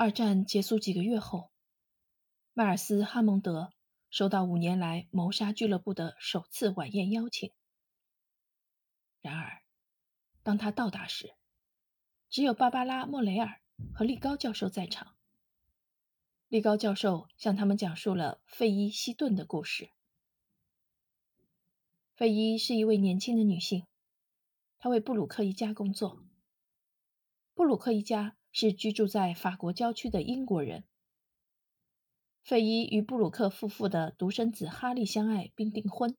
二战结束几个月后，迈尔斯·哈蒙德收到五年来谋杀俱乐部的首次晚宴邀请。然而，当他到达时，只有芭芭拉·莫雷尔和利高教授在场。利高教授向他们讲述了费伊·希顿的故事。费伊是一位年轻的女性，她为布鲁克一家工作。布鲁克一家。是居住在法国郊区的英国人。费伊与布鲁克夫妇的独生子哈利相爱并订婚，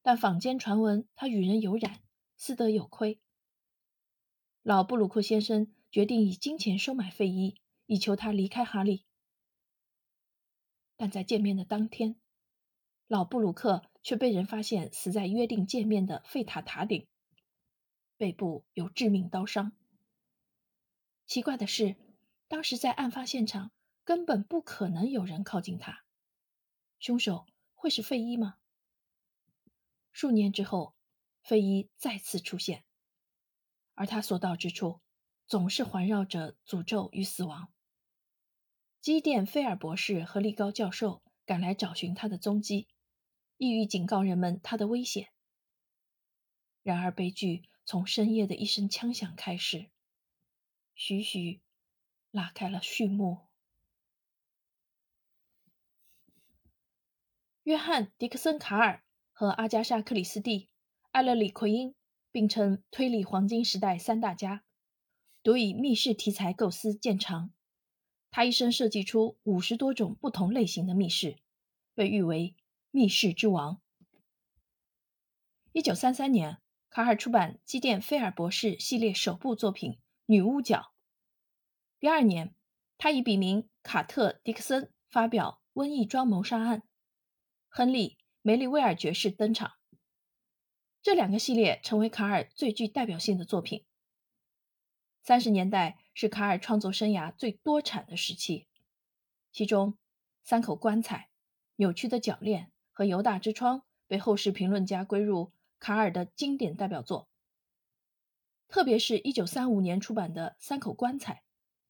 但坊间传闻他与人有染，私德有亏。老布鲁克先生决定以金钱收买费伊，以求他离开哈利。但在见面的当天，老布鲁克却被人发现死在约定见面的费塔塔顶，背部有致命刀伤。奇怪的是，当时在案发现场根本不可能有人靠近他。凶手会是费伊吗？数年之后，费伊再次出现，而他所到之处总是环绕着诅咒与死亡。基甸·菲尔博士和利高教授赶来找寻他的踪迹，意欲警告人们他的危险。然而，悲剧从深夜的一声枪响开始。徐徐拉开了序幕。约翰·迪克森·卡尔和阿加莎·克里斯蒂、艾勒里·奎因并称推理黄金时代三大家，独以密室题材构思见长。他一生设计出五十多种不同类型的密室，被誉为“密室之王”。一九三三年，卡尔出版《基甸·菲尔博士》系列首部作品。女巫角。第二年，他以笔名卡特·迪克森发表《瘟疫庄谋杀案》，亨利·梅利威尔爵士登场。这两个系列成为卡尔最具代表性的作品。三十年代是卡尔创作生涯最多产的时期，其中《三口棺材》、《扭曲的铰链》和《犹大之窗》被后世评论家归入卡尔的经典代表作。特别是1935年出版的《三口棺材》，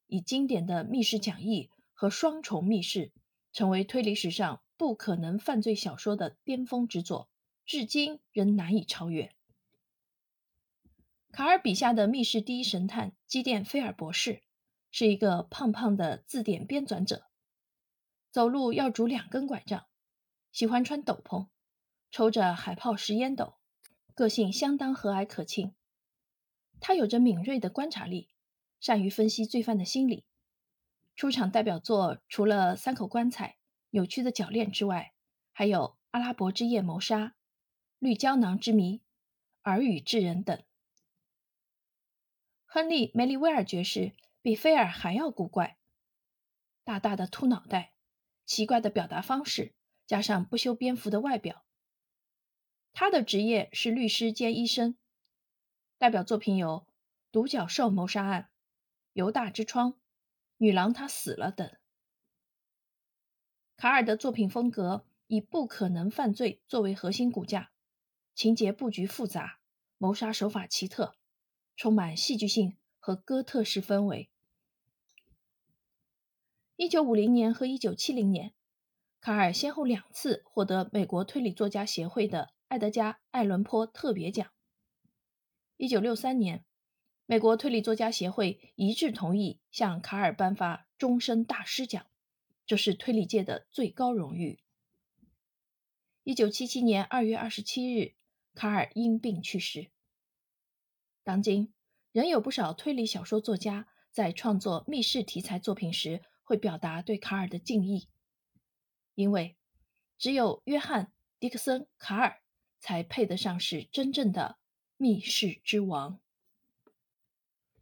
以经典的密室讲义和双重密室，成为推理史上不可能犯罪小说的巅峰之作，至今仍难以超越。卡尔笔下的密室第一神探基甸·菲尔博士，是一个胖胖的字典编纂者，走路要拄两根拐杖，喜欢穿斗篷，抽着海泡石烟斗，个性相当和蔼可亲。他有着敏锐的观察力，善于分析罪犯的心理。出场代表作除了《三口棺材》《扭曲的铰链》之外，还有《阿拉伯之夜谋杀》《绿胶囊之谜》《耳语之人》等。亨利·梅利威尔爵士比菲尔还要古怪，大大的秃脑袋，奇怪的表达方式，加上不修边幅的外表。他的职业是律师兼医生。代表作品有《独角兽谋杀案》《犹大之窗》《女郎她死了》等。卡尔的作品风格以不可能犯罪作为核心骨架，情节布局复杂，谋杀手法奇特，充满戏剧性和哥特式氛围。一九五零年和一九七零年，卡尔先后两次获得美国推理作家协会的艾德加·艾伦坡特别奖。一九六三年，美国推理作家协会一致同意向卡尔颁发终身大师奖，这是推理界的最高荣誉。一九七七年二月二十七日，卡尔因病去世。当今，仍有不少推理小说作家在创作密室题材作品时，会表达对卡尔的敬意，因为只有约翰·迪克森·卡尔才配得上是真正的。密室之王。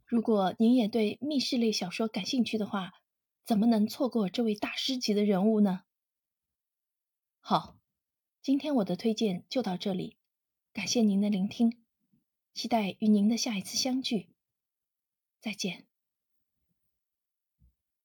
如果您也对密室类小说感兴趣的话，怎么能错过这位大师级的人物呢？好，今天我的推荐就到这里，感谢您的聆听，期待与您的下一次相聚。再见。